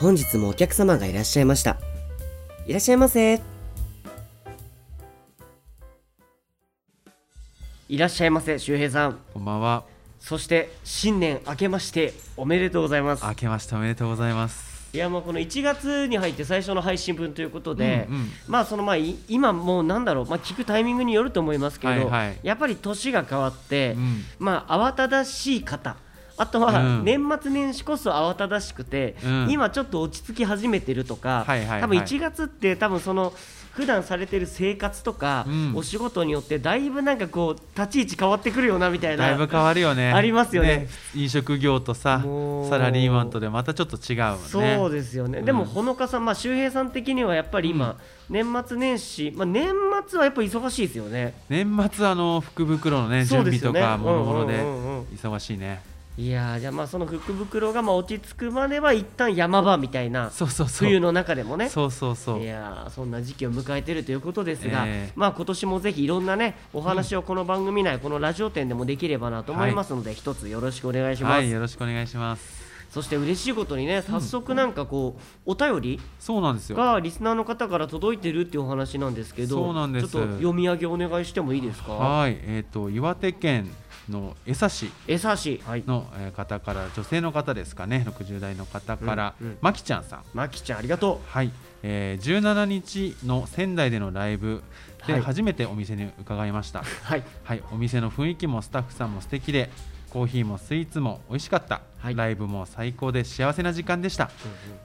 本日もお客様がいらっしゃいました。いらっしゃいませ。いらっしゃいませ、周平さん。こんばんは。そして新年明けましておめでとうございます。明けましておめでとうございます。いやもうこの1月に入って最初の配信分ということで、うんうんまあそのまあい今もうなんだろう、まあ、聞くタイミングによると思いますけど、はいはいやっぱり年が変わって、うんまあ慌ただしい方あとはうん。年末年始こそ慌ただしくて、うん。今ちょっと落ち着き始めてるとか、はいはいはい。多分1月って多分その普段されてる生活とか、うん。お仕事によってだいぶなんかこう立ち位置変わってくるよなみたいなだいぶ変わるよね。ありますよね。飲食業とさサラリーマンとでまたちょっと違うもんね。そうですよね、うん。でもほのかさん、まあ、周平さん的にはやっぱり今、年末年始、まあ、年末はやっぱり忙しいですよね。年末あの福袋のね準備とかもろもろでうんうんうんうん。忙しいね。いやーじゃあまあその福袋がまあ落ち着くまでは一旦山場みたいなそうそうそう。冬の中でもね。そうそうそう。い。やーそんな時期を迎えているということですが、ええ。まあ今年もぜひいろんなねお話をこの番組内、このラジオ展でもできればなと思いますので、一つよろしくお願いします、はい、よろしくお願いします。そして嬉しいことにね早速なんかこう、お便りそうなんですよ。がリスナーの方から届いてるっていうお話なんですけどそうなんです。ちょっと読み上げお願いしてもいいですか？はい、えっ、と岩手県の江差市えさしはい。のえー方から女性の方ですかね、60代の方からうんうん。まきちゃんさん。まきちゃんありがとはい、えー、17日の仙台でのライブではい。初めてお店に伺いました、うはい。はい、お店の雰囲気もスタッフさんも素敵でコーヒーもスイーツも美味しかった、はい。ライブも最高で幸せな時間でした。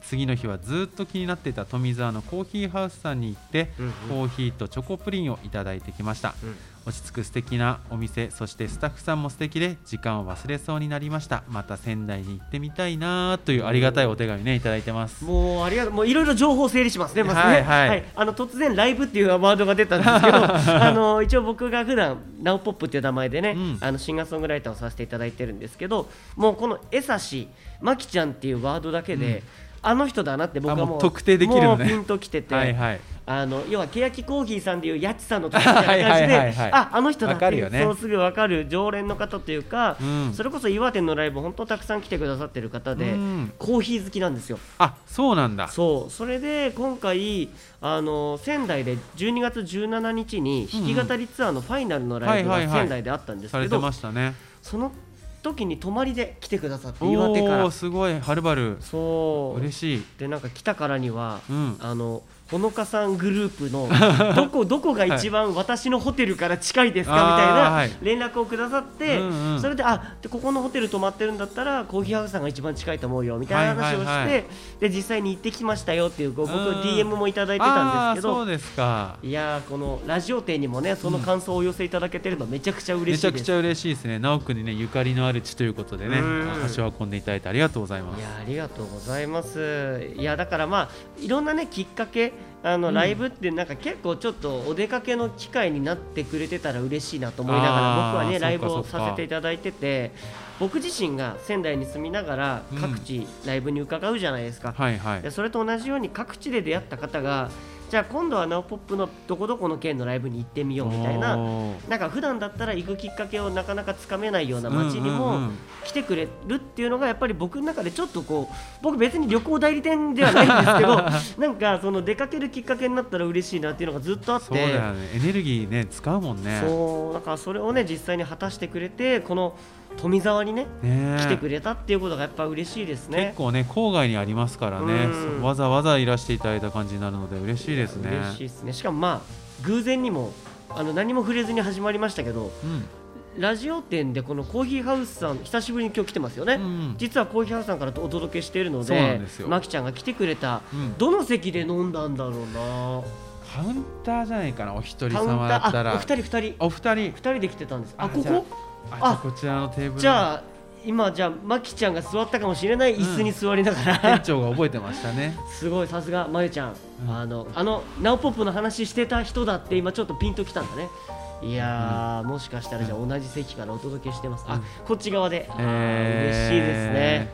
次の日はずっと気になっていた富澤のコーヒーハウスさんに行って、うんうんコーヒーとチョコプリンをいただいてきました、うん落ち着く素敵なお店そしてスタッフさんも素敵で時間を忘れそうになりました。また仙台に行ってみたいなというありがたいお手紙ねいただいてます。もうありがとうもういろいろ情報整理しますねまずね。はい。はい。あの突然ライブっていうワードが出たんですけど あの一応僕が普段ナウポップっていう名前でね、うん。あのシンガーソングライターをさせていただいてるんですけどもうこのえさしまきちゃんっていうワードだけで、あの人だなって僕はもう特定できるのねピンときてて、はいはい。あの要は欅コーヒーさんでいうやちさんの時みたいな 感じではいああの人だってねそうすぐ分かる常連の方というか、うん。それこそ岩手のライブ本当たくさん来てくださってる方で、うん。コーヒー好きなんですよ。あそうなんだ。そう。それで今回あの仙台で12月17日に弾き語りツアーのファイナルのライブが仙台であったんですけどましたね。その時に泊まりで来てくださって岩手かおら。おすごい。はるばる。そう。嬉しい。でなんか来たからには、うん。あのほのかさんグループの どこどこが一番私のホテルから近いですかみたいな連絡をくださって、それであでここのホテル泊まってるんだったらコーヒーハウスさんが一番近いと思うよみたいな話をして、で実際に行ってきましたよっていうご僕うん DM もいただいてたんですけどそうですか。いやーこのラジオ店にもねその感想をお寄せいただけてるのめちゃくちゃ嬉しいです。めちゃくちゃ嬉しいですね。直くんにねゆかりのある地ということでねうん。足を運んでいただいてありがとうございます。いやありがとうございます。いやだからまあいろんなねきっかけあの、うん。ライブってなんか結構ちょっとお出かけの機会になってくれてたら嬉しいなと思いながら僕はねライブをさせていただいてて僕自身が仙台に住みながらうん。各地ライブに伺うじゃないですか。それと同じように各地で出会った方がじゃあ今度はナオポップのどこどこの県のライブに行ってみようみたいななんか普段だったら行くきっかけをなかなかつかめないような街にもうん。来てくれるっていうのがやっぱり僕の中でちょっとこう僕別に旅行代理店ではないんですけど なんかその出かけるきっかけになったら嬉しいなっていうのがずっとあって。そうだよね。エネルギーね使うもんね。そうだからそれをね実際に果たしてくれてこの富沢にねね。来てくれたっていうことがやっぱ嬉しいですね。結。構ね郊外にありますからね。うん。わざわざいらしていただいた感じになるので嬉しいですね。嬉しいですね。しかもまあ偶然にもあの何も触れずに始まりましたけどうん。ラジオ店でこのコーヒーハウスさん久しぶりに今日来てますよね、うん。実はコーヒーハウスさんからお届けしているのでんですよ。マキちゃんが来てくれた、うん。どの席で飲んだんだろうな。カウンターじゃないかなお一人様だったー？あおら二人二人。お二人。二人で来てたんです。あここ？あこちらのテーブルじゃあ今じゃあまきちゃんが座ったかもしれない椅子に座りながら、店長が覚えてましたね。すごいさすがまゆちゃん、うん。あのあのナオポップの話してた人だって今ちょっとピンときたんだね。いやー、もしかしたらじゃあ同じ席からお届けしてます、あうん。こっち側で、えー嬉しいですね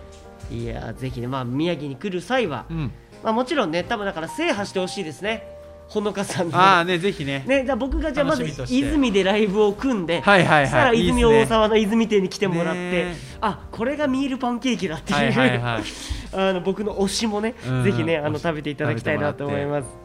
いやー。ぜひねまあ宮城に来る際は、うんまあもちろんね多分だから制覇してほしいですねほのかさんの。ああねぜひね。ね、じゃあ僕がじゃあまず泉でライブを組んで、はいはいはい。そしたら泉大沢の泉店に来てもらって、ねあこれがミールパンケーキだっていう、はいはいはい。あの僕の推しもね、うん。ぜひねあの食べていただきたいなと思います。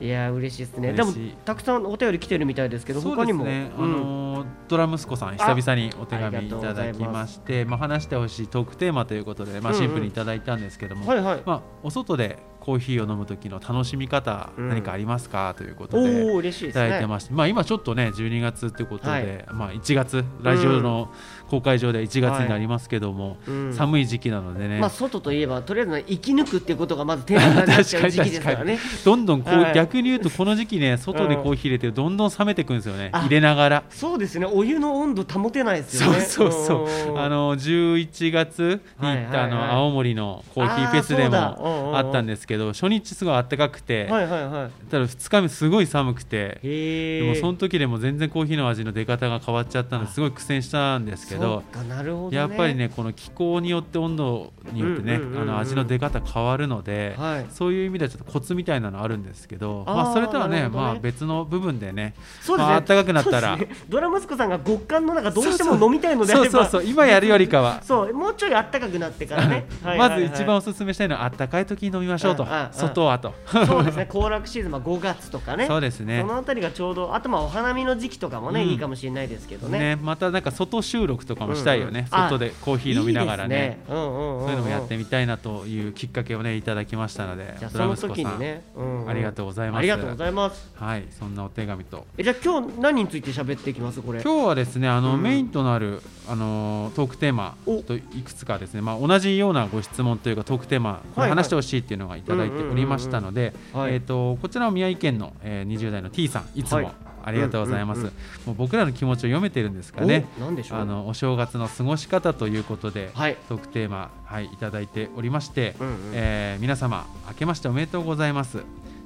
いやー嬉しいですね。でもたくさんお便り来てるみたいですけど、他にも、ね、あうんのードラ息子さん久々にお手紙いただきましてまあ話してほしいトークテーマということで、まあ、うんうんシンプルにいただいたんですけども、はいはい。まあ、お外でコーヒーを飲む時の楽しみ方、うん何かありますかということおで。お嬉しいいですね。ただいてまして、まあ、今ちょっとね12月ということで、はいまあ、1月ラジオの公開上で1月になりますけども、うん寒い時期なのでね、まあ外といえばとりあえずね生き抜くっていうことがまずテーマになっちゃう 時期ですからね。どんどんこう、はい逆に言うとこの時期ね外でコーヒー入れてどんどん冷めてくるんですよねあ入れながら。そうですね。お湯の温度保てないですよね。そうそうそううんあの11月に行ったあはいはいはいの青森のコーヒーフェスでもあったんですけど初日すごい暖かくて、はいはいはい。ただ2日目すごい寒くて。でもその時でも全然コーヒーの味の出方が変わっちゃったのですごい苦戦したんですけどどね。やっぱりねこの気候によって温度によってね味の出方変わるので、はい。そういう意味ではちょっとコツみたいなのあるんですけどまあ、それとはねまあ、別の部分でねそうですね、まあ暖かくなったら。ドラ息子さんが極寒の中どうしても飲みたいのであれば。そうそうそう今やるよりかは。そうもうちょい暖かくなってからね。はいまはいはい。ず一番おすすめしたいのはあったかい時に飲みましょうと。外はと。そうですね。行楽シーズン、まあ、5月とかね。そうですね。そのあたりがちょうどあとまあお花見の時期とかもね、うん。いいかもしれないですけどね。ねまたなんか外収録とかもしたいよね、うんうん。あ外でコーヒー飲みながらね。ね。そういうのもやってみたいなというきっかけをねいただきましたのでそのドラ息子さん、時にね、うんうん。ありがとうございます。ありがとうございます。はいそんなお手紙と。えじゃあ今日何について喋っていきますこれ？今日はですねあの、うん。メインとなるあのトークテーマお。といくつかですねまあ同じようなご質問というかトークテーマはいはい。話してほしいっていうのがいただいておりましたのではい。えっ、とこちらは宮城県の、えー、20代の T さんいつはい。もありがとうございます、うんうんもう僕らの気持ちを読めてるんですかね。おなんでしょう。あのお正月の過ごし方ということで、はい。トークテーマ、はい、いただいておりまして、うんうん。えー皆様明けましておめでとうございます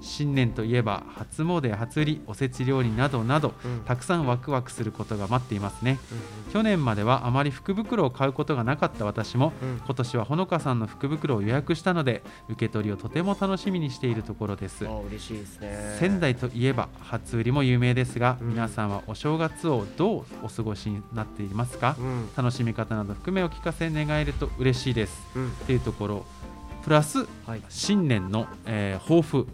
新年といえば初詣や初売りおせち料理などなど、うん。たくさんワクワクすることが待っていますね。うん。去年まではあまり福袋を買うことがなかった私も、うん。今年はほのかさんの福袋を予約したので受け取りをとても楽しみにしているところです。あ嬉しいですね。仙台といえば初売りも有名ですが、うん。皆さんはお正月をどうお過ごしになっていますか、うん。楽しみ方など含めお聞かせ願えると嬉しいです。うん。っていうところプラスはい。新年の、えー抱負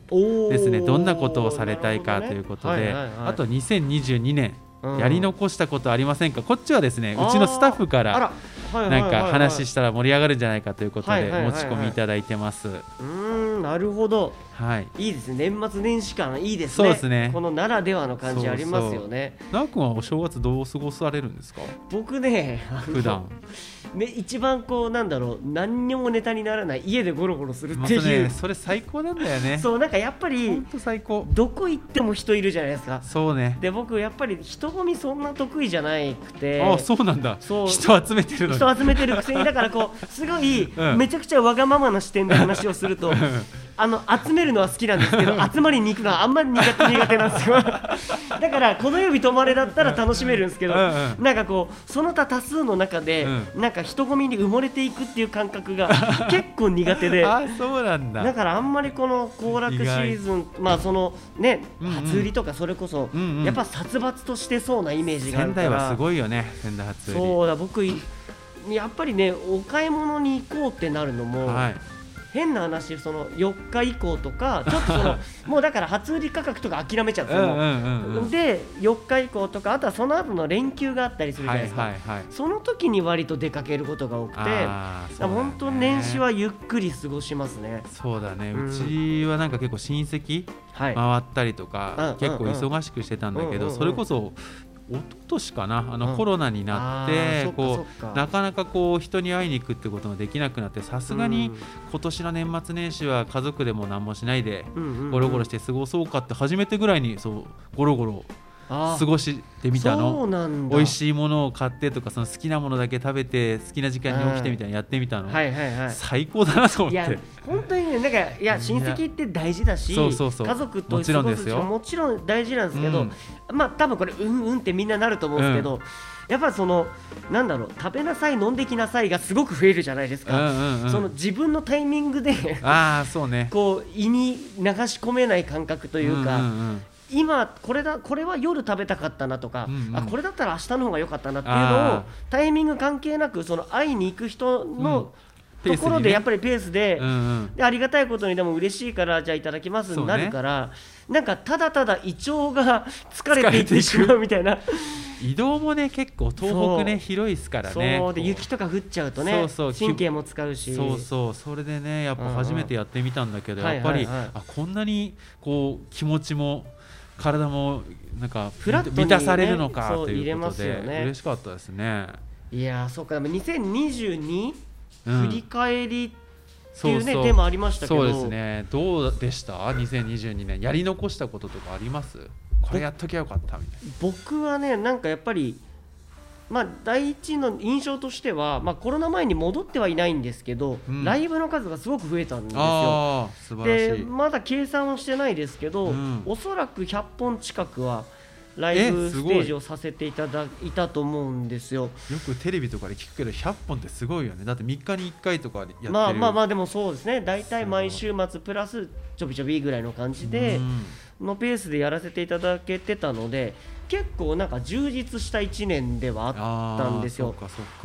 ですね。どんなことをされたいかということで、ねはいはいはい。あと2022年うんやり残したことありませんか？こっちはですねうちのスタッフかあら。なんか話したら盛り上がるんじゃないかということで持ち込みいただいてます。うーんなるほどはい。いいですね。年末年始感いいですね。そうですね。このならではの感じありますよね。なおくんはお正月どう過ごされるんですか？僕ね普段。め一番こうなんだろう何にもネタにならない家でゴロゴロするまっていう、たね。それ最高なんだよね。そうなんかやっぱりと最高。どこ行っても人いるじゃないですか。そうね。で僕やっぱり人混みそんな得意じゃなくて。あそうなんだ。そう。人集めてる人集めてるくせにだからこうすごい、うん。めちゃくちゃわがままな視点で話をするとあの集めるのは好きなんですけど 集まりに行くのはあんまり苦手苦手なんですよ。だからこの指止まれだったら楽しめるんですけど、うんうん。なんかこうその他多数の中で、なんか人混みに埋もれていくっていう感覚が 結構苦手で。あそうなんだ。だからあんまりこの行楽シーズンまあそのねうんうん。初売りとかそれこそうんうん。やっぱ殺伐としてそうなイメージがある仙から。台はすごいよね仙台初売り。そうだ僕いやっぱりねお買い物に行こうってなるのも、はい変な話その4日以降とかちょっとその もうだから初売り価格とか諦めちゃうんですよ、もううんうんうんうん。で4日以降とかあとはその後の連休があったりするじゃはいないですか、はいはいその時に割と出かけることが多くてね本当年始はゆっくり過ごしますね。そうだね、ううんちはなんか結構親戚はい、回ったりとか、うん。結構忙しくしてたんだけど、うんうんうん。それこそ一昨年かなあの、うん。コロナになってこうなかなかこう人に会いに行くってこともできなくなってさすがに今年の年末年始は家族でも何もしないでゴロゴロして過ごそうかって初めてぐらいにそうゴロゴロ過ごしてみたの？美味しいものを買ってとかその好きなものだけ食べて好きな時間に起きてみたいなのやってみたの、はいはいはい。最高だなと思いやって本当にねなんかいや親戚って大事だしそうそうそう。家族ともちろんですよ。もちろん大事なんですけど、うん。まあ多分これうんうんってみんななると思うんですけど、やっぱそのなんだろう食べなさい飲んできなさいがすごく増えるじゃないですうんか、うんうん。その自分のタイミングでああそうね。こう胃に流し込めない感覚というか、んんん今これだこれは夜食べたかったなとか、うんうん。あこれだったら明日の方が良かったなっていうのあをタイミング関係なくその会いに行く人のうん。ところでやっぱりペースで,、うんうん。でありがたいことにでも嬉しいからじゃあいただきます。になるから、なんかただただ胃腸が 疲れていってしまうみたいな。移動もね結構東北ね広いですからそう。ねで雪とか降っちゃうとねそうそう。神経も使うし。そうそう。それでねやっぱ初めてやってみたんだけど、やっぱり、あこんなにこう気持ちも体もなんかフラットにね満たされるのかということで、ね。嬉しかったですね。いやーそうか。でも2022、うん。振り返りっていうねそうマありましたけど。そうですね。どうでした？2022年やり残したこととかあります？これやっときゃよかったみたい僕はねなんかやっぱりまあ第一の印象としては、まあ、コロナ前に戻ってはいないんですけど、うん。ライブの数がすごく増えたんですよ。でまだ計算はしてないですけど、うん。おそらく100本近くはライブステージをさせていただいたと思うんですよ。よくテレビとかで聞くけど100本ってすごいよね。だって3日に1回とかやってる。まあまあまあでもそうですね。大体毎週末プラスちょびちょびぐらいの感じでうん。のペースでやらせていただけてたので結構なんか充実した1年ではあったんですよ。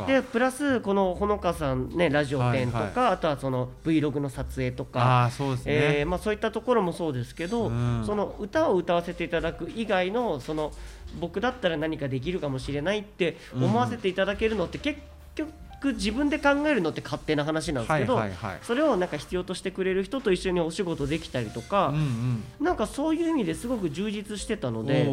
でプラスこのほのかさんねラジオ展とか、はいあとはその Vlog の撮影とか、そうですね、えーまあ、そういったところもそうですけど、うん。その歌を歌わせていただく以外のその僕だったら何かできるかもしれないって思わせていただけるのって結局自分で考えるのって勝手な話なんですはいけど、はいはいそれをなんか必要としてくれる人と一緒にお仕事できたりとかうん、うん。なんかそういう意味ですごく充実してたので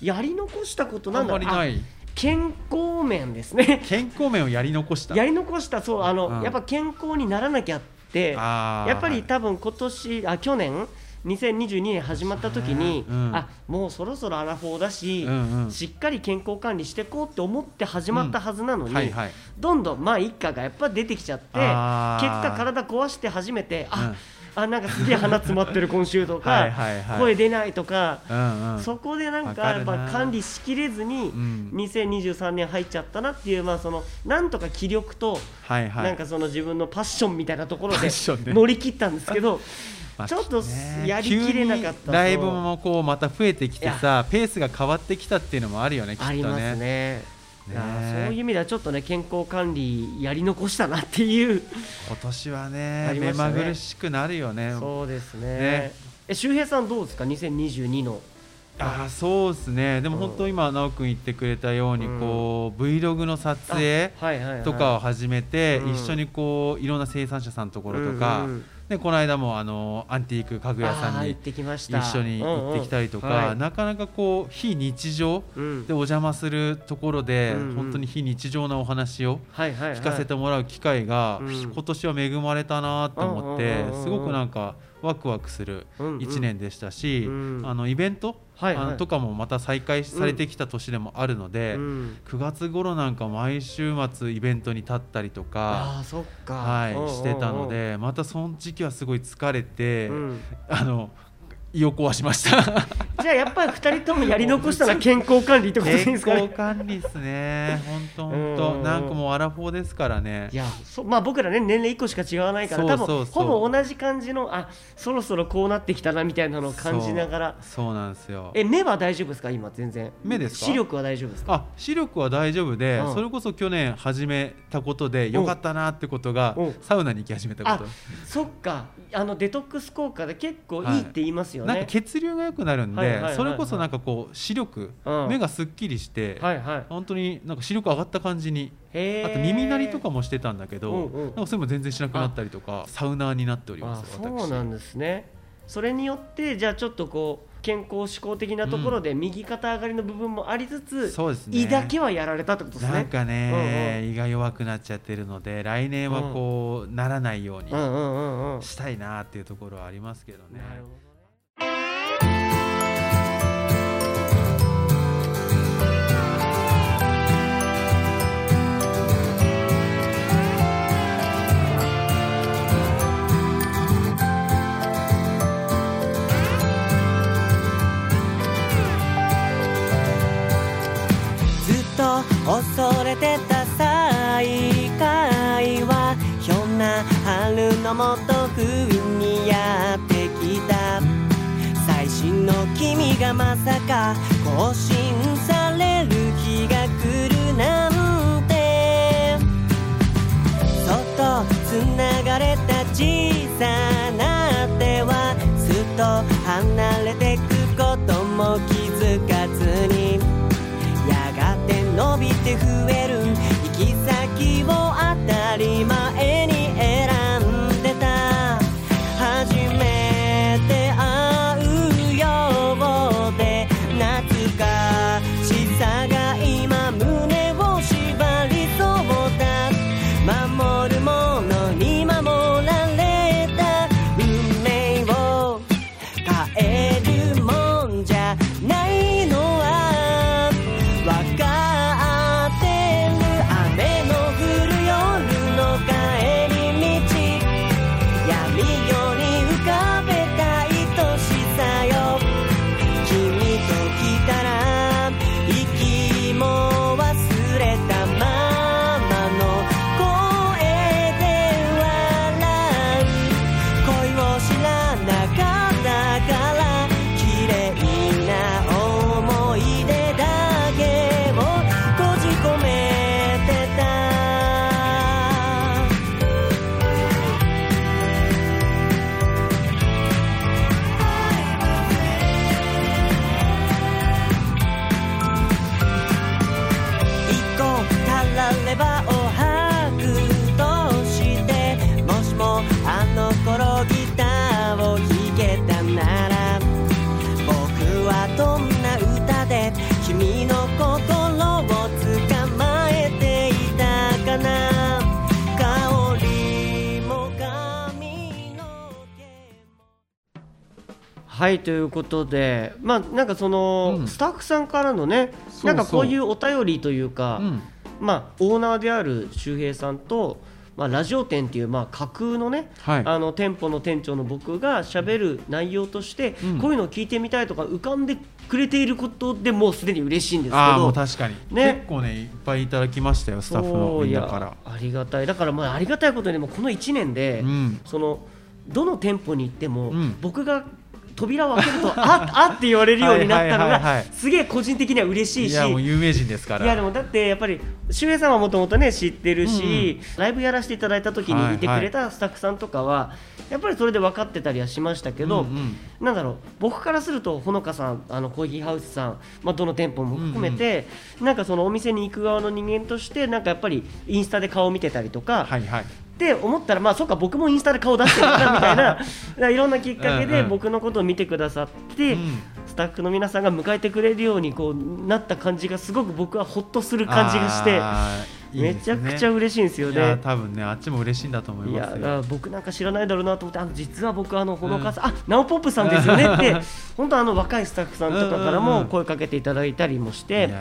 やり残したことあなんだろう。健康面ですね。健康面をやり残した。やり残した。そうあの、うん。やっぱ健康にならなきゃってやっぱりはい多分今年あ去年2022年始まった時に、うん。あもうそろそろアラフォーだし、うんうん。しっかり健康管理していこうって思って始まったはずなのに、はいはい。どんどんまあ一家がやっぱ出てきちゃって結果体壊して初めてあ、うん。あなんかすげえ鼻詰まってる今週とか はい声出ないとか、うんうん。そこでなんかやっぱ管理しきれずにうん。2023年入っちゃったなっていうまあそのなんとか気力とはいはい。なんかその自分のパッションみたいなところパで乗り切ったんですけどまあ ちょっとねやりきれなかったライブもこうまた増えてきてさペースが変わってきたっていうのもあるよねきっとね。ありますね。ね。そういう意味ではちょっとね健康管理やり残したなっていう。今年はあね。目りまぐるしくなるよね。そうですね。ね。え周平さんどうですか？2022の。あーそうですね。でも本当今奈くん言ってくれたようにうん。こう Vlog の撮影とかを始めてうん。一緒にこういろんな生産者さんのところとかうんうんでこの間もあのアンティーク家具屋さんにあー行ってきました。一緒に行ってきたりとかなかなかこう非日常うん。でお邪魔するところでうんうん。本当に非日常なお話を聞かせてもらう機会がうん。今年は恵まれたなと思ってすごくなんかワクワクするうんうん。1年でしたしうん。あのイベントはいはい。とかもまた再開されてきた年でもあるのでうん。9月頃なんか毎週末イベントに立ったりとかああそっか。はいしてたのでまたその時期はすごい疲れてうん。あの胃を壊しました。じゃあやっぱり二人ともやり残したのは健康管理ってことですかね。康管理ですね。本当本うん。当なんかもうアラフォーですからね。い。やそまあ僕らね年齢1個しか違わないからそうそうそう。多分ほぼ同じ感じのあそろそろこうなってきたなみたいなのを感じながら。そうそうなんですよ。え目は大丈夫ですか今全然？目ですか？視力は大丈夫ですか？あ視力は大丈夫で、うん。それこそ去年始めたことで良かったなってことがうん。サウナに行き始めたこと。そっかあのデトックス効果で結構いいって言いますよね、なんか血流が良くなるんで、はいはいはいはい。それこそなんかこう視力、うん。目がすっきりして、はいはい。本当になんか視力上がった感じにあと耳鳴りとかもしてたんだけど、うんうん。なんかそれも全然しなくなったりとかサウナーになっておりまあすそうなんですね。それによってじゃあちょっとこう健康志向的なところで右肩上がりの部分もありつつ、そうですね。胃だけはやられたってことですね。なんかね、うん胃が弱くなっちゃってるので来年はこう、ならないようにうんうんうんうん。したいなっていうところはありますけどね。なるほどと恐れてた再会はひょんな春のもと不意にやってきた最新の君がまさか更新される日が来るなんてそっと繋がれた小さな手はずっと離れてくことも伸びて増えるんだはいということでまあなんかその、うん。スタッフさんからのねそうなんかこういうお便りというか、うん。まあ、オーナーである周平さんと、まあ、ラジオ店っていう、まあ、架空のね、はい。あの店舗の店長の僕がしゃべる内容として、うん。こういうのを聞いてみたいとか浮かんでくれていることでもうすでに嬉しいんですけああもうど。確かに、ね。結構ねいっぱいいただきましたよスタッフのみんなから。ありがたい。だからまあありがたいことにもこの1年で、うん。そのどの店舗に行っても、うん。僕が扉を開けるとああって言われるようになったのはいはいはいはい。がすげえ個人的には嬉しいし。いやもう有名人ですから。いやでもだってやっぱり周平さんはもともとね知ってるし、ライブやらせていただいた時にいてくれたスタッフさんとかは、やっぱりそれで分かってたりはしましたけど、うんうん。なんだろう僕からするとほのかさんあのコーヒーハウスさん、まあ、どの店舗も含めて、なんかそのお店に行く側の人間としてなんかやっぱりインスタで顔を見てたりとか、はいはいって思ったらまあそうか僕もインスタで顔出してるなみたいな いろんなきっかけで僕のことを見てくださって、うんスタッフの皆さんが迎えてくれるようにこうなった感じがすごく僕はほっとする感じがしていいね。ちゃくちゃ嬉しいんですよいやね。多分ねあっちも嬉しいんだと思いいやますよ。だから僕なんか知らないだろうなと思ってあの実は僕あのほのかさん、あナオポップさんですよねって 本当あの若いスタッフさんとかからうんうんうんも声かけていただいたりもして、いやいや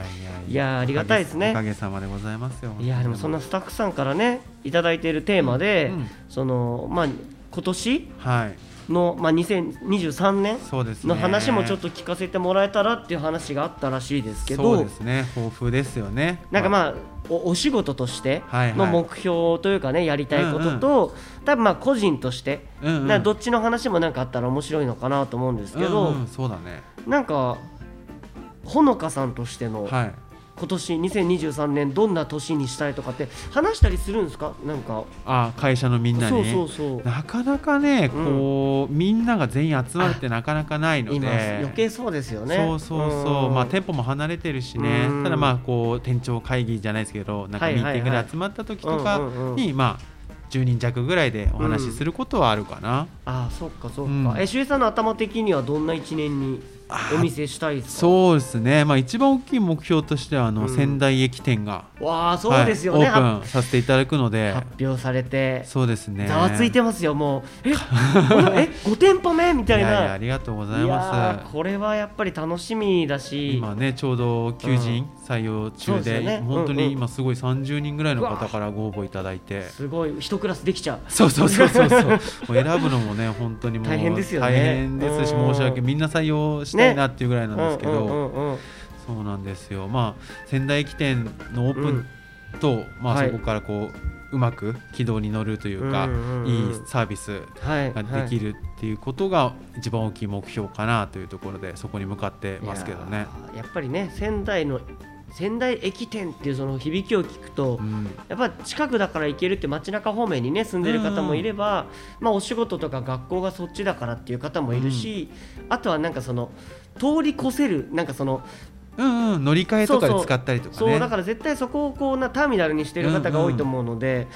いや。ありがたいですね。おかげさまでございますよいやでもそんなスタッフさんからねいただいているテーマで、うんうん。そのまあ今年はいの、まあ、2023年の話もちょっと聞かせてもらえたらっていう話があったらしいですけそうどですね。豊富ですよね。なんかまあ。おお仕事としての目標というかねやりたいことと、多分まあ個人として、うんうん。どっちの話もなんかあったら面白いのかなと思うんですけど、うんうん。そうだね。なんかほのかさんとしてのはい今年2023年どんな年にしたいとかって話したりするんですか？なんか。あ会社のみんなに？そうそうそう。なかなかねこう、みんなが全員集まるってなかなかないので。今余計そうですよね。そうそうそう、ん。まあ店舗も離れてるしね、うん。ただまあこう店長会議じゃないですけどなんかミーティングで集まった時とかうんうんうん。にまあ10人弱ぐらいでお話しすることはあるかな、ああそっかそっか、うん。え周平さんの頭的にはどんな一年に？お見せしたいですか？そうですね。まあ一番大きい目標としてはあの、うん。仙台駅店が、わあそうですよね、はいオープンさせていただくので。発表されてそうですね。ざわついてますよもう。え？え？5店舗目？みたいいやいやなありがとうございます。ーこれはやっぱり楽しみだし。今ねちょうど求人採用中で,、ですよね。本当うんうん。に今すごい30人ぐらいの方からご応募いただいて。すごい。一クラスできちゃう。そうそうそうそうそう。選ぶのもね本当にもう大変ですよね。大変ですしうん。申し訳みんな採用したいなっていうぐらいなんですけど、うんうんうんうん。そうなんですよ。まあ仙台駅店のオープンと、まあ、はい。そこからこううまく軌道に乗るというか、うんうんうんいいサービスはいができるっていうことが一番大きい目標かなというところでそこに向かってますけどね。やっぱりね仙台の仙台駅店っていうその響きを聞くと、うん。やっぱ近くだから行けるって街中方面にね住んでる方もいれば、まあ、お仕事とか学校がそっちだからっていう方もいるし、あとはなんかその通り越せるなんかそのうんうん、乗り換えとかで使ったりとかね。そうだから絶対そこをこうなターミナルにしてる方が多いと思うので、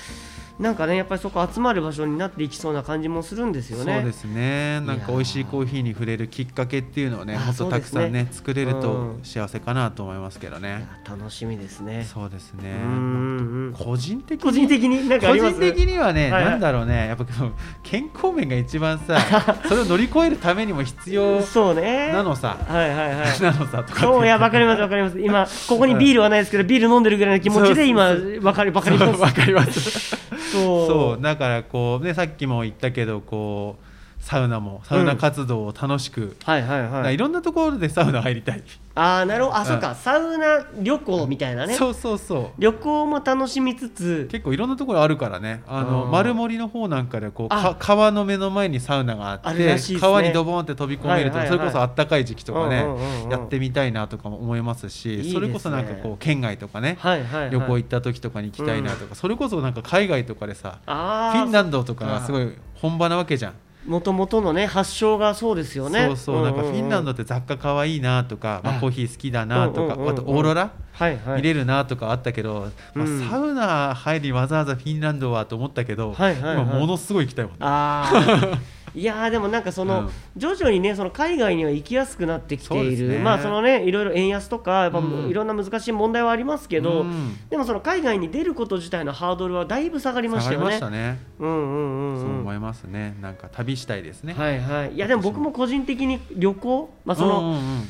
なんかねやっぱりそこ集まる場所になっていきそうな感じもするんですよね。そうですねなんか美味しいコーヒーに触れるきっかけっていうのをねあもっとたくさんねね作れるとうん幸せかなと思いますけどいね。や楽しみですね。そうですね個人的に個人的になんかあ個人的にはね、はいはいなんだろうねやっぱ健康面が一番さ それを乗り越えるためにも必要そうね。なのさ、はいはいはい。なのさとかそういやわかりますわかります。今ここにビールはないですけどビール飲んでるぐらいの気持ちで今わかりわかります。わかりますそう。だからこうねさっきも言ったけどこうサウナもサウナ活動を楽しく、はいはいだからはいい。ろんなところでサウナ入りたい、ああなるほど。あうん。そうか。サウナ旅行みたいなね。そうそうそう。旅行も楽しみつつ。結構いろんなところあるからね。あのうん丸森の方なんかでこうあ。か川の目の前にサウナがああってるらしいですね。川にドボンって飛び込めると、はいはいはいそれこそあったかい時期とかね、うんうんうんうん。やってみたいなとかも思いますしいいですね。それこそなんかこう県外とかね、はいはいはい。旅行行った時とかに行きたいなとか、それこそなんか海外とかでさあフィンランンドとかがすごい本場なわけじゃん。もともとのね発祥がそうですよね。そうそうなんかフィンランドド。って雑貨かわいいなとか、まあ、あコーヒー好きだなとか、あとオーロラはいはい。見れるなとかあったけど、まあうんサウナ入りにわざわざフィンランドはと思ったけど、はいはいはい今ものすごい行きたいもんね。ああ いやーでもなんかその、うん。徐々にねその海外には行きやすくなってきている、ね。まあそのねいろいろ円安とかやっぱうん。いろんな難しい問題はありますけど、うん。でもその海外に出ること自体のハードルはだいぶ下がりましたよね。下がりましたね。うんうんうんうん。そう思いますね。なんか旅したいですね。はいはい、いやでも僕も個人的に旅行、まあ、そのうんうんうん。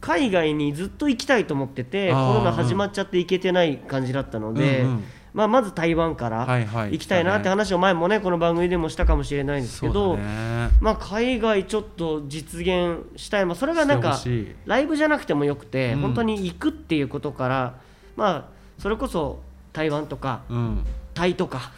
海外にずっと行きたいと思っててコロナ始まっちゃって行けてない感じだったので、うんうんまあ、まず台湾から行きたいなって話を前もねこの番組でもしたかもしれないんですけど。まあ、海外ちょっと実現したい、まあ、それがなんかライブじゃなくてもよくて、うん。本当に行くっていうことから、まあ、それこそ台湾とかうん。タイとか。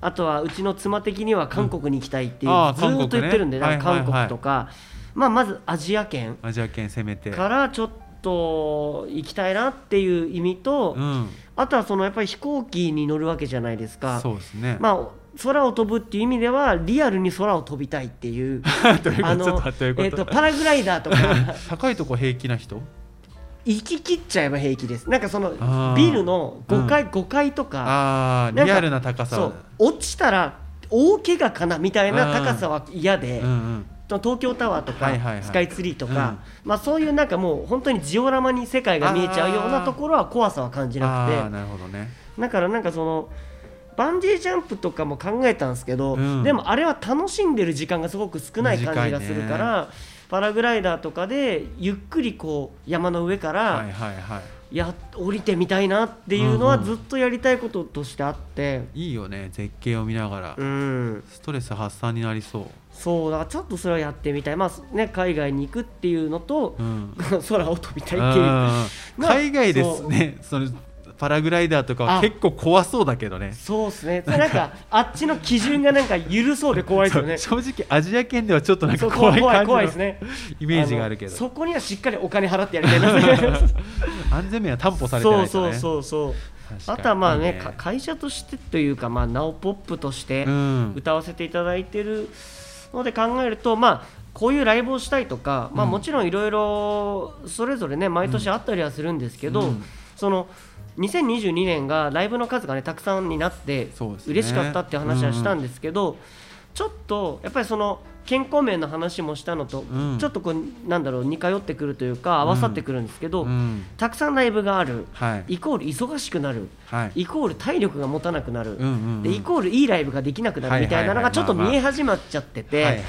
あとはうちの妻的には韓国に行きたいっていう、ずーっと言ってるんで、韓国とか、まあ、まずアジア圏アジア圏攻めて。からちょっと行きたいなっていう意味と、うん。あとはそのやっぱり飛行機に乗るわけじゃないですか。そうですね。まあ空を飛ぶっていう意味ではリアルに空を飛びたいっていう あのえっとパラグライダーとか 高いとこ平気な人？行き切っちゃえば平気ですなんかそのビルの5階、5階とかリアルな高さ落ちたら大怪我かなみたいな高さは嫌で、うんうん。東京タワーとか、スカイツリーとか、まあ、そういうなんかもう本当にジオラマに世界が見えちゃうようなところは怖さは感じなくて。なるほどね。だからなんかそのバンジージャンプとかも考えたんですけど、うん。でもあれは楽しんでる時間がすごく少ない感じがするから、パラグライダーとかでゆっくりこう山の上からはいはいはい。や降りてみたいなっていうのはうんうん。ずっとやりたいこととしてあって、いいよね絶景を見ながら、うん、ストレス発散になりそう。そうだからちょっとそれはやってみたい、まあね、海外に行くっていうのと、うん。空を飛びたいっていう。海外ですねそのパラグライダーとかはあ結構怖そうだけどね。そうですね。なんかあっちの基準がなんか緩そうで怖いですよね。正直アジア圏ではちょっとなんか怖い感じの怖いですね。イメージがあるけどのそこにはしっかりお金払ってやりたいな。安全面は担保されてそうないとねそうそうそう。あとはまあねいいか会社としてというかまあナオポップとしてうん歌わせていただいてるので考えるとまあこういうライブをしたいとか、まあうん。もちろんいろいろそれぞれね毎年あったりはするんですけど、うん。その2022年がライブの数がねたくさんになって嬉しかったっていう話はしたんですけど、ちょっとやっぱりその健康面の話もしたのと、うん。ちょっとこうなんだろう似通ってくるというか合わさってくるんですけど、うん。たくさんライブがある。はい。イコール忙しくなる。はい。イコール体力が持たなくなる、うんうんうん。でイコールいいライブができなくなるみたいなのがちょっと見え始まっちゃってて、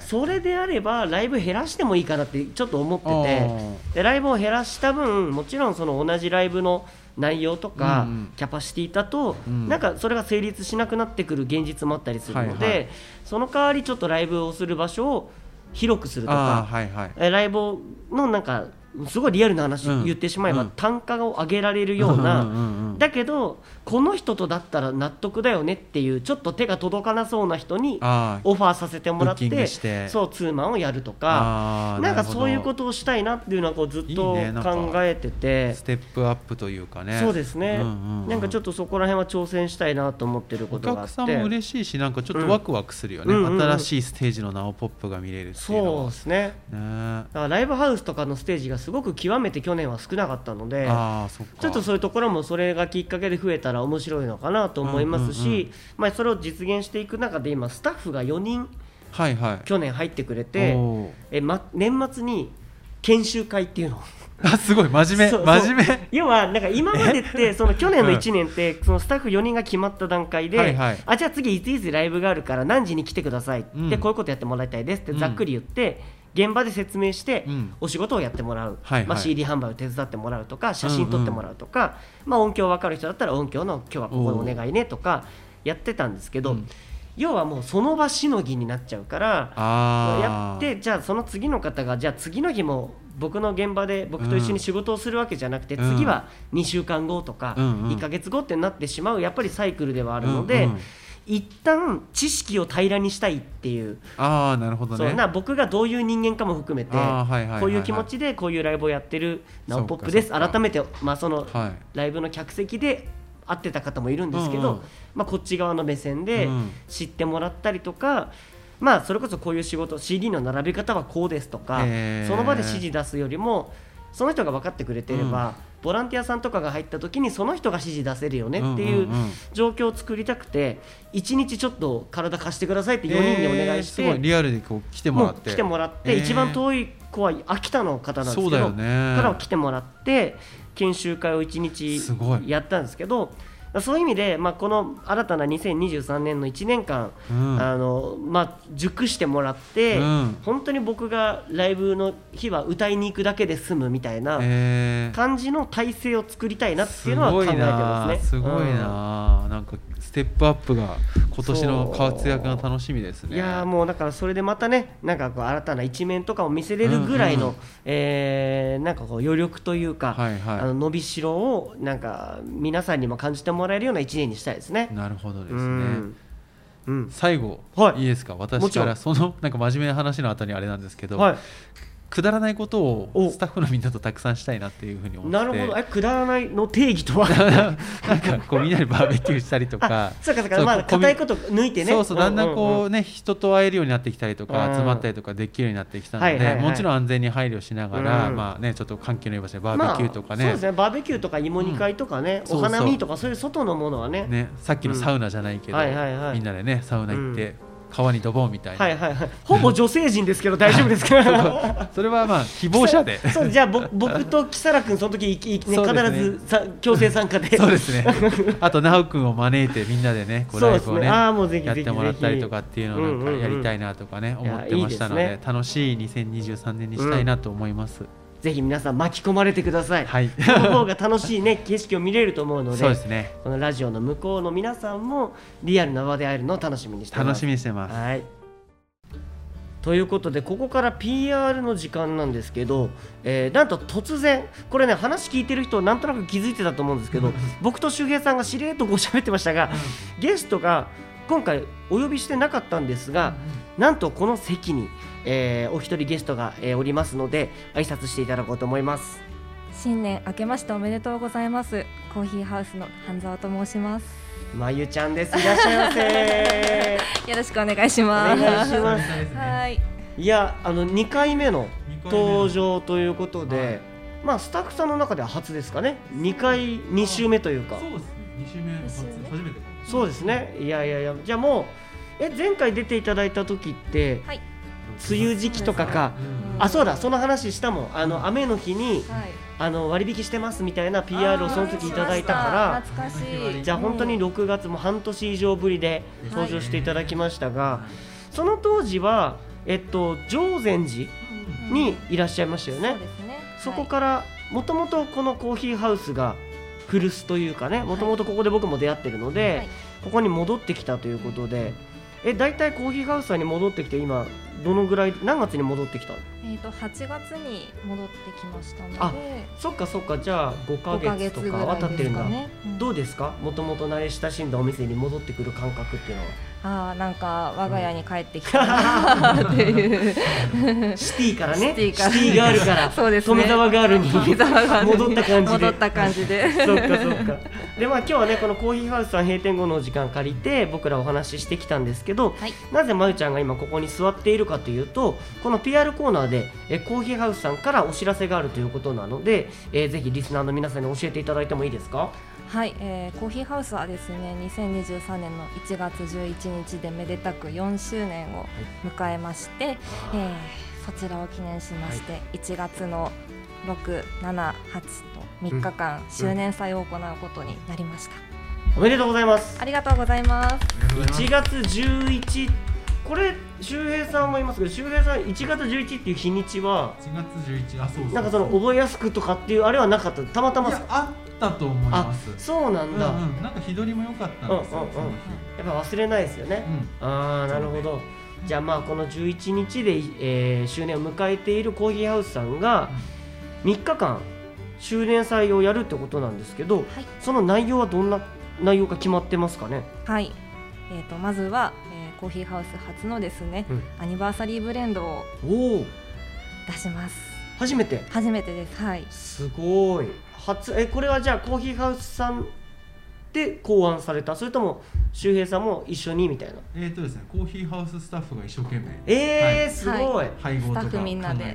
それであればライブ減らしてもいいかなってちょっと思っておてー。でライブを減らした分もちろんその同じライブの内容とか、キャパシティだと、うん。なんかそれが成立しなくなってくる現実もあったりするので、その代わりちょっとライブをする場所を広くするとあかライブのなんかすごいリアルな話うん。言ってしまえば、うん。単価を上げられるような、だけどこの人とだったら納得だよねっていうちょっと手が届かなそうな人にオファーさせてもらってグして。そうツーマンをやるとかなんかそういうことをしたいなっていうのはこうずっいと考えてて。ステップアップというかね。そうですね、うんうんうん。なんかちょっとそこら辺は挑戦したいなと思ってるこおとがあって。客さんも嬉しいしなんかちょっとワクワクするよね、うんうんうん。うん新しいステージのナオポップが見れるっていうそうですね。ね。ライブハウスとかのステージがすごく極めて去年は少なかったのでちょっとそういうところもそれがきっかけで増えたら面白いのかなと思いますし、うんうんうん。まあ、それを実現していく中で今スタッフが4人はいはい。去年入ってくれてえ、ま、年末に研修会っていうの。をあすごい。真面目。真面目。要はなんか今までってその去年のうん1年ってそのスタッフ4人が決まった段階で、はいはい。あじゃあ次いついつライブがあるから何時に来てください、うん。でこういうことやってもらいたいですってうんざっくり言って、現場で説明して、うん。お仕事をやってもらう、はいはい。まあ、CD 販売を手伝ってもらうとか写真撮ってもらうとか、まあ、音響分かる人だったら音響の今日はここでお願いねとかやってたんですけど、うん。要はもうその場しのぎになっちゃうからやってじゃあその次の方がじゃあ次の日も僕の現場で僕と一緒に仕事をするわけじゃなくて、うん。次は2週間後とかうんうん。1ヶ月後ってなってしまうやっぱりサイクルではあるので、うんうん一旦知識を平らにしたいっていう。ああなるほどね。そうな僕がどういう人間かも含めてこういう気持ちでこういうライブをやってるナオポップです。改めて、まあ、そのはい。ライブの客席で会ってた方もいるんですけど、うんうんまあ、こっち側の目線でうん知ってもらったりとか、まあ、それこそこういう仕事 CD の並べ方はこうですとかその場で指示出すよりもその人が分かってくれてれば、ボランティアさんとかが入った時にその人が指示出せるよねっていう状況を作りたくて1日ちょっと体貸してくださいって4人にお願いして。リアルでこう来てもらって。来てもらって、えー。一番遠い子は秋田の方なんですけどね。から来てもらって研修会を1日やったんですけどそういう意味で、まあ、この新たな2023年の1年間、うん。あのまあ、熟してもらって、うん。本当に僕がライブの日は歌いに行くだけで済むみたいなえー。感じの体制を作りたいなっていうのは考えてますね。すごいなすごいうん。な、なんかステップアップが今年の活躍が楽しみですね。いやーもうだからそれでまたねなんかこう新たな一面とかを見せれるぐらいの、うんうんえーなんかこう余力というか、はいはい。あの伸びしろをなんか皆さんにも感じてもらえるような一年にしたいですね。なるほどですうねん。うん。最後、はい。い、いですか？も私からそのなんか真面目な話の後にあれなんですけど、はい、くだらないことをお。スタッフのみんなとたくさんしたいなっていうふうに思って。なるほど。えくだらないの定義とは？なんかこうみんなでバーベキューしたりとか。あ そうかそうか。そうまあ硬いこと抜いてね。そうそうだんだんこううね人と会えるようになってきたりとかうん集まったりとかできるようになってきたのでもちろん安全に配慮しながらうん。まあねちょっと環境のいい場所でバまあーベキューとかね。そうですね。バーベキューとか芋煮会とかね、うん。お花見とかそういう外のものはね。ねさっきのサウナじゃないけどみんなでねサウナ行って川にドボンみたいな。はいはいはい。ほぼ女性陣ですけど大丈夫です か。それはまあ希望者で。そうじゃあぼ僕と木更君その時いき、ね必ずさ強制参加で。そうですね。あと奈くんを招いてみんなでねこライブをねあーもうぜひやってもらったりとかっていうのをなんかうんうんうん。やりたいなとかねいや思ってましたので楽しい2023年にしたいなと思いますぜひ皆さん巻き込まれてください、はい。その方が楽しいね景色を見れると思うので そうですね。このラジオの向こうの皆さんもリアルな場で会えるのを楽しみにしてます。楽しみにしてます。はい。ということでここから PR の時間なんですけど、えーなんと突然これね話聞いてる人なんとなく気づいてたと思うんですけど 僕と周平さんがしれっとこう喋ってましたが、ゲストが今回お呼びしてなかったんですが、なんとこの席に、えーお一人ゲストが、えーおりますので挨拶していただこうと思います。新年明けましておめでとうございます。コーヒーハウスの半沢と申します。まゆちゃんです。いらっしゃいませ。よろしくお願いしおます。願いします。はい。いやあの2回目の登場ということで、まあスタッフさんの中では初ですかね。2回2週目というか。そうですね。2週目初二週目？初めてそうですね。いやいやいや。じゃあもうえ前回出ていただいた時ってはい。梅雨時期とかか。あそうだ。その話したもん。あの雨の日にはい。あの割引してますみたいな PR をその時いただいたからあー懐かしい。じゃあ本当にうん6月も半年以上ぶりで登場していただきましたが、その当時はえっと常禅寺にいらっしゃいましたよね。そう。ですね。そこからもともとこのコーヒーハウスが古巣というかねもともとここで僕も出会ってるので、はい。ここに戻ってきたということでえ大体コーヒーハウスさんに戻ってきて今どのぐらい何月に戻ってきたの？えっ、と8月に戻ってきましたあので。そっかそっか。じゃあ5ヶ5ヶ月とからは経ってるんだ、ね。うん。どうですか？もともと慣れ親しんだお店に戻ってくる感覚っていうのは。ああなんか我が家に帰ってきたなっていう。シティからね。シティから。があるから。そうですね。富澤ガールに戻った感じで。戻った感じで。そっかそっかでまあ今日はねこのコーヒーハウスさん閉店後のお時間借りて僕らお話ししてきたんですけど、はい。なぜまゆちゃんが今ここに座っているかというとこの PR コーナーでえコーヒーハウスさんからお知らせがあるということなので、えーぜひリスナーの皆さんに教えていただいてもいいですか？はい、えーコーヒーハウスはですね2023年の1月11日でめでたく4周年を迎えまして、えーそちらを記念しまして、1月の678と3日間周年祭を行うことになりました、おめでとうございます。ありがとうございます。1月11これ周平さんもいますけど周平さん1月11っていう日にちは1月11あそうそうなんかその覚えやすくとかっていうあれはなかった？たまたま。あったと思いあます。そうなんだ、うんうん、なんか日取りも良かったんですよ、うんうんうんその日やっぱ忘れないですよね、うん。ああなるほど。じゃあまあこの11日で、えー周年を迎えているコーヒーハウスさんが3日間周年祭をやるってことなんですけどはい。その内容はどんな内容が決まってますかね？はい、えー、とまずは、えーコーヒーハウス初のですね、うん。アニバーサリーブレンドを出します。初めて？初めてです。はい。すごい。初えこれはじゃあコーヒーハウスさんで考案された？それとも周平さんも一緒にみたいな？えーとですね、コーヒーハウススタッフが一生懸命えー、はい。すごい、配合とかスタッフみんなで。考え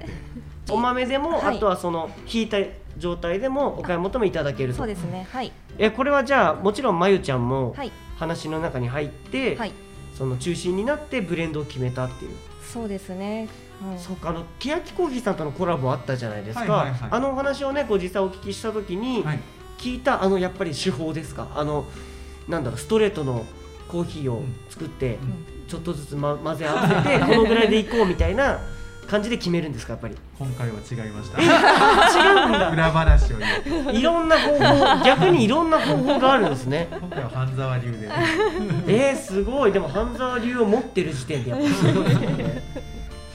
て。お豆でも、はい。あとはその引いた状態でもお買い求めいただけると。そうですね。はい。えこれはじゃあもちろんまゆちゃんもはい話の中に入って、はい。その中心になってブレンドを決めたっていう、そうですね、うん。そうかあの欅コーヒーさんとのコラボあったじゃないですか、はいはいはい。あのお話をねこう実際お聞きした時に、はい。聞いたあのやっぱり手法ですか？あのなんだろうストレートのコーヒーを作って、ちょっとずつ、ま、混ぜ合わせてこのぐらいでいこうみたいな感じで決めるんですかやっぱり？今回は違いました。違うんだ。裏話を言ういろんな方法逆にいろんな方法があるんですね。今回は半沢流でえー、すごい。でも半沢流を持ってる時点でやっぱすごいでね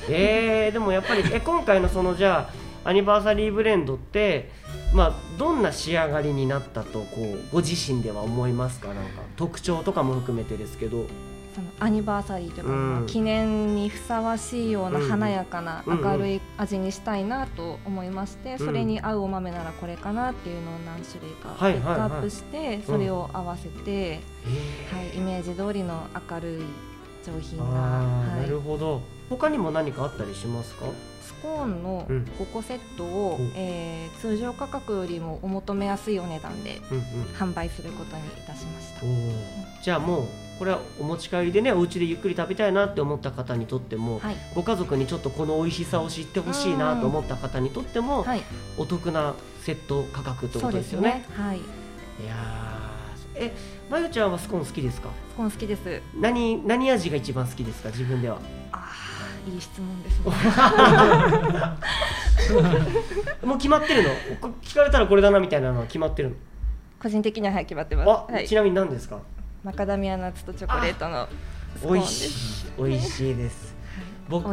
えー、でもやっぱりえ今回のそのじゃあアニバーサリーブレンドってまあどんな仕上がりになったとこうご自身では思いますか？なんか特徴とかも含めてですけどそのアニバーサリーというか、うんまあ記念にふさわしいようなうん華やかなうんうん明るい味にしたいなと思いまして、それに合うお豆ならこれかなっていうのを何種類かピックアップして、それを合わせて、えはい、イメージ通りの明るい上品な、は、ないるほど。他にも何かあったりしますか？スコーンのうん。5個セットを、うん。えー通常価格よりもお求めやすいお値段でうんうん。販売することにいたしました。お。ー。じゃあもうこれはお持ち帰りでねお家でゆっくり食べたいなって思った方にとっても、はい、ご家族にちょっとこの美味しさを知ってほしいなと思った方にとっても、はい、お得なセット価格ってことですすよね。ね。はい、いやーえまゆちゃんはスコーン好きですか？スコーン好きです。何何味が一番好きですか？自分では。ああ、いい質問ですね。もう決まってるの？こ聞かれたらこれだなみたいなのは決まってるの？個人的にははい決まってます。あ、はい。ち、なみに何ですか？マカダミアナッツとチョコレートのスコーン美味です。しい。美味しいです。僕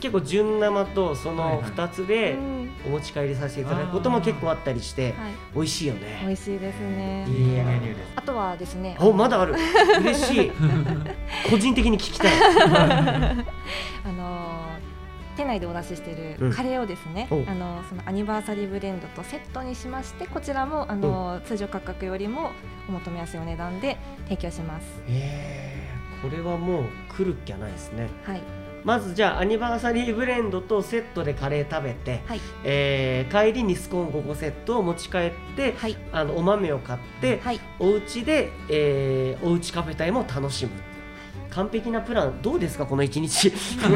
結構純生とそのはいはい。2つでうん。お持ち帰りさせていただくことも結構あったりしてはい、美味しいよ美ね味しいですね。いいメニューです。あとはですね、おまだある。嬉しい。個人的に聞きたい。あのー店内でお出ししていうん。るカレーをですね、おあのーそのアニバーサリーブレンドとセットにしましてこちらもあのー通常価格よりもお求めやすいお値段で提供します。えー、これはもう来るっきゃないですね。はい。まずじゃあアニバーサリーブレンドとセットでカレー食べて、はい。えー帰りにスコーン5個セットを持ち帰ってはい。あのお豆を買って、はい。お家で、えーおうちカフェタイムを楽しむ完璧なプランどうですかこの一日？素晴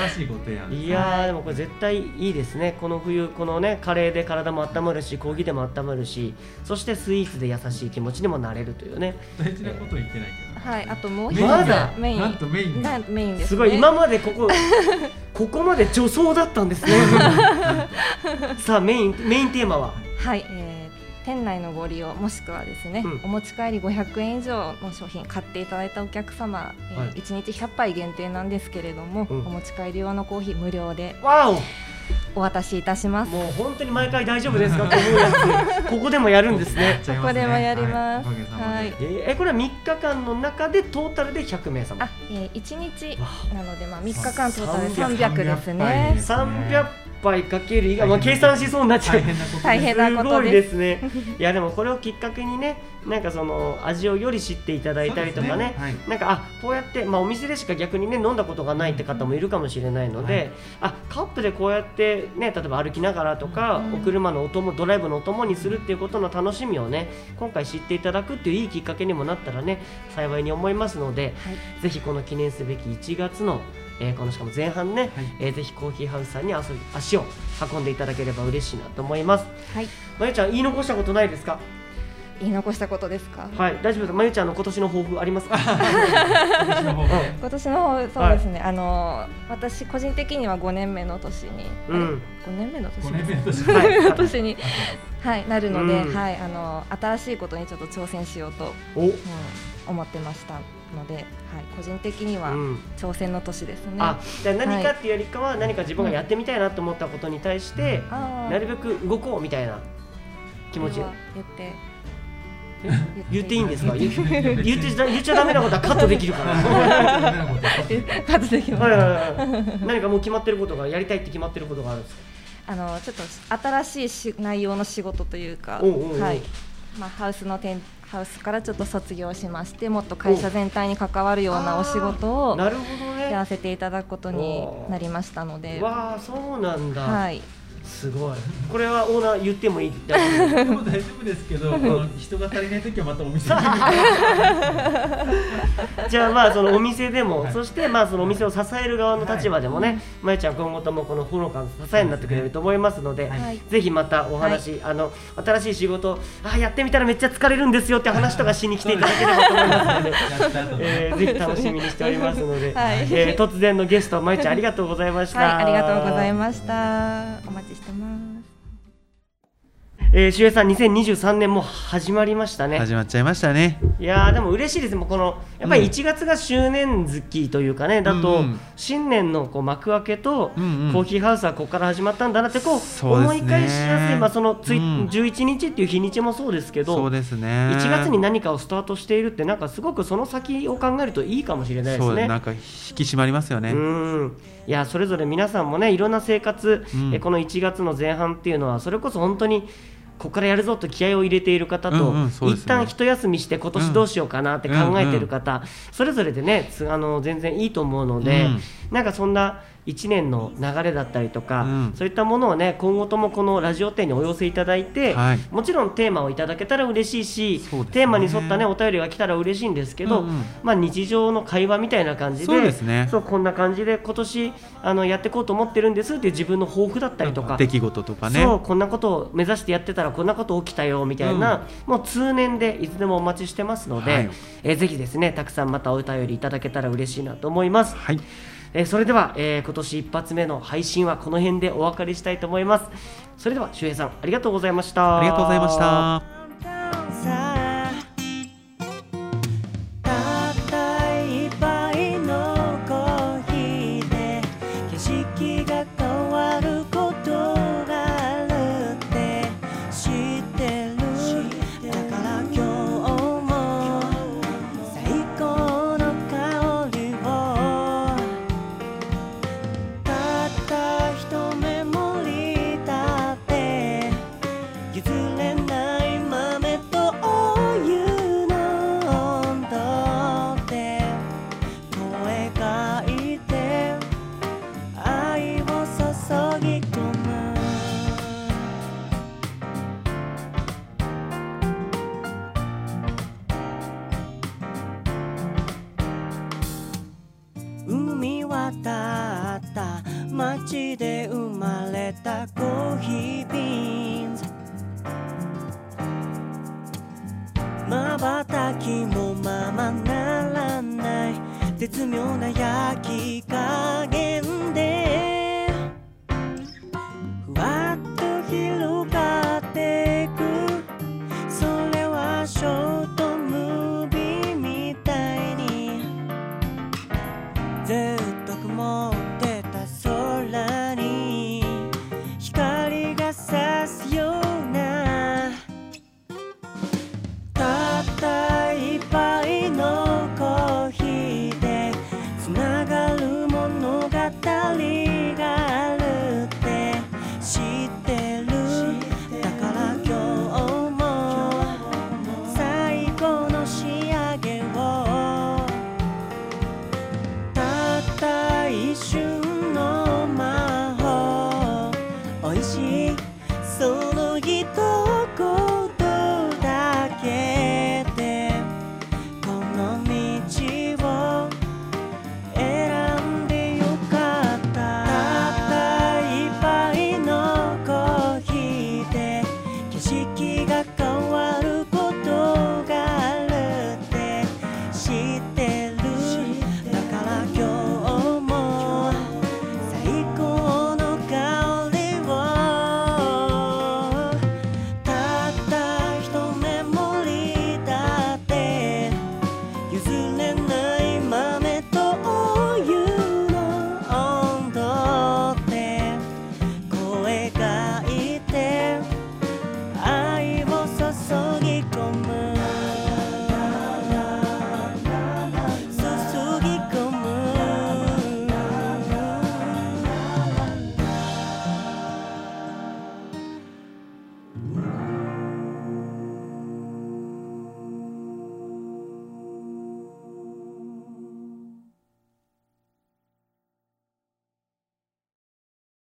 らしいご提案いやーでもこれ絶対いいですね。この冬このねカレーで体も温まるしコーヒーでも温まるしそしてスイーツで優しい気持ちにもなれるというね。大事なこと言ってないけど。はいあともう一つまだ？メイン。なんとメインがメインです、ね。すごい今までここ ここまで女装だったんですね。さあメインメインテーマは？はい、えー店内のご利用もしくはですね、うん。お持ち帰り500円以上の商品買っていただいたお客様、えーはい。1日100杯限定なんですけれども、うん。お持ち帰り用のコーヒー無料でわお。お渡しいたします。もう本当に毎回大丈夫ですか？と思うやつ。ここでもやるんですね。ここでもやります。はい。えーこれは3日間の中でトータルで100名様。あ、えー、1日わなので、まあ、3日間トータルで300 300です300杯。ねで。す300杯かける以外、まあ、計算しそうになっちゃう。大変なことでですね。いやでもこれをきっかけにねなんかその味をより知っていただいたりとかね。ね。はい。なんかあこうやって、まあ、お店でしか逆にね飲んだことがないって方もいるかもしれないので、あカップでこうやってね例えば歩きながらとか、うん。お車のお供ドライブのお供にするっていうことの楽しみをね今回知っていただくっていういいきっかけにもなったらね幸いに思いますので、はい。ぜひこの記念すべき1月の、えーこのしかも前半ね、はい。えーぜひコーヒーハウスさんに遊び足を運んでいただければ嬉しいなと思います。はい、まゆちゃん言い残したことないですか？言い残したことですか？はい。大丈夫です。まゆちゃんの今年の抱負ありますか？今年の方で今年の方そうですね、あの私個人的には5年目の年に、うん。5年目の年5年目の年はい。5年目の年に、はい、なるので、うん。はい、あの新しいことにちょっと挑戦しようと、お、うん、思ってましたので、はい、個人的にはうん、挑戦の年ですね。あじゃあ何かっていうよりかは何か自分がやってみたいなと思ったことに対して、あー。なるべく動こうみたいな気持ち。言って。言っていいんですか？言言って言っちゃダメなことはカットできるから。カットできます。はいはいはい。何かもう決まってることがやりたいって決まってることがあるんですか？あのちょっと新しいし内容の仕事というか、はい、まあハウスの店ハウスからちょっと卒業しまして、もっと会社全体に関わるようなお仕事をなるほどやらねせていただくことになりましたので、わあそうなんだ、はい、すごい。これはオーナー言ってもいい？大丈夫でも大丈夫ですけど、人が足りない時はまたお店に。じゃあまあそのお店でも、はい。そしてまあそのお店を支える側の立場でもね、まゆちゃん今後ともこのほのかの支えになってくれると思いますので、はい。はいぜひまたお話、あの新しい仕事あやってみたらめっちゃ疲れるんですよって話とかしに来ていただければと思いますので。えー、ぜひ楽しみにしておりますので、はい。えー突然のゲストまゆちゃんありがとうございました。はい、ありがとうございました。お待ちしてます。えー、しゅえさん2023年も始まりましたね。始まっちゃいましたね。いやーでも嬉しいですもうこのやっぱりうん。1月が周年月というかね、だと、うんうん。新年のこう幕開けと、うんうん。コーヒーハウスはここから始まったんだなってこう思い返しやすい、まあ、そのつい、うん。11日っていう日にちもそうですけどそうですね。1月に何かをスタートしているってなんかすごくその先を考えるといいかもしれないですね。なんか引き締まりますよね。うん。いやそれぞれ皆さんもねいろんな生活、うん。えこの1月の前半っていうのはそれこそ本当にここからやるぞと気合を入れている方と、うんうんね。一旦一休みして今年どうしようかなって考えている方、それぞれでねつあの全然いいと思うので、うんなんかそんな1年の流れだったりとか、うん。そういったものをね今後ともこのラジオ展にお寄せいただいて、はい。もちろんテーマをいただけたら嬉しいし、ね。テーマに沿ったねお便りが来たら嬉しいんですけど、うんうん。まあ日常の会話みたいな感じでそうですね。そうこんな感じで今年あのやっていこうと思ってるんですっていう自分の抱負だったりとか。出来事とかね。そうこんなことを目指してやってたらこんなこと起きたよみたいな、もう通年でいつでもお待ちしてますので、はい。えーぜひですねたくさんまたお便りいただけたら嬉しいなと思います、はいえーそれでは、えー今年一発目の配信はこの辺でお別れしたいと思います。それでは周平さんありがとうございました。ありがとうございました。た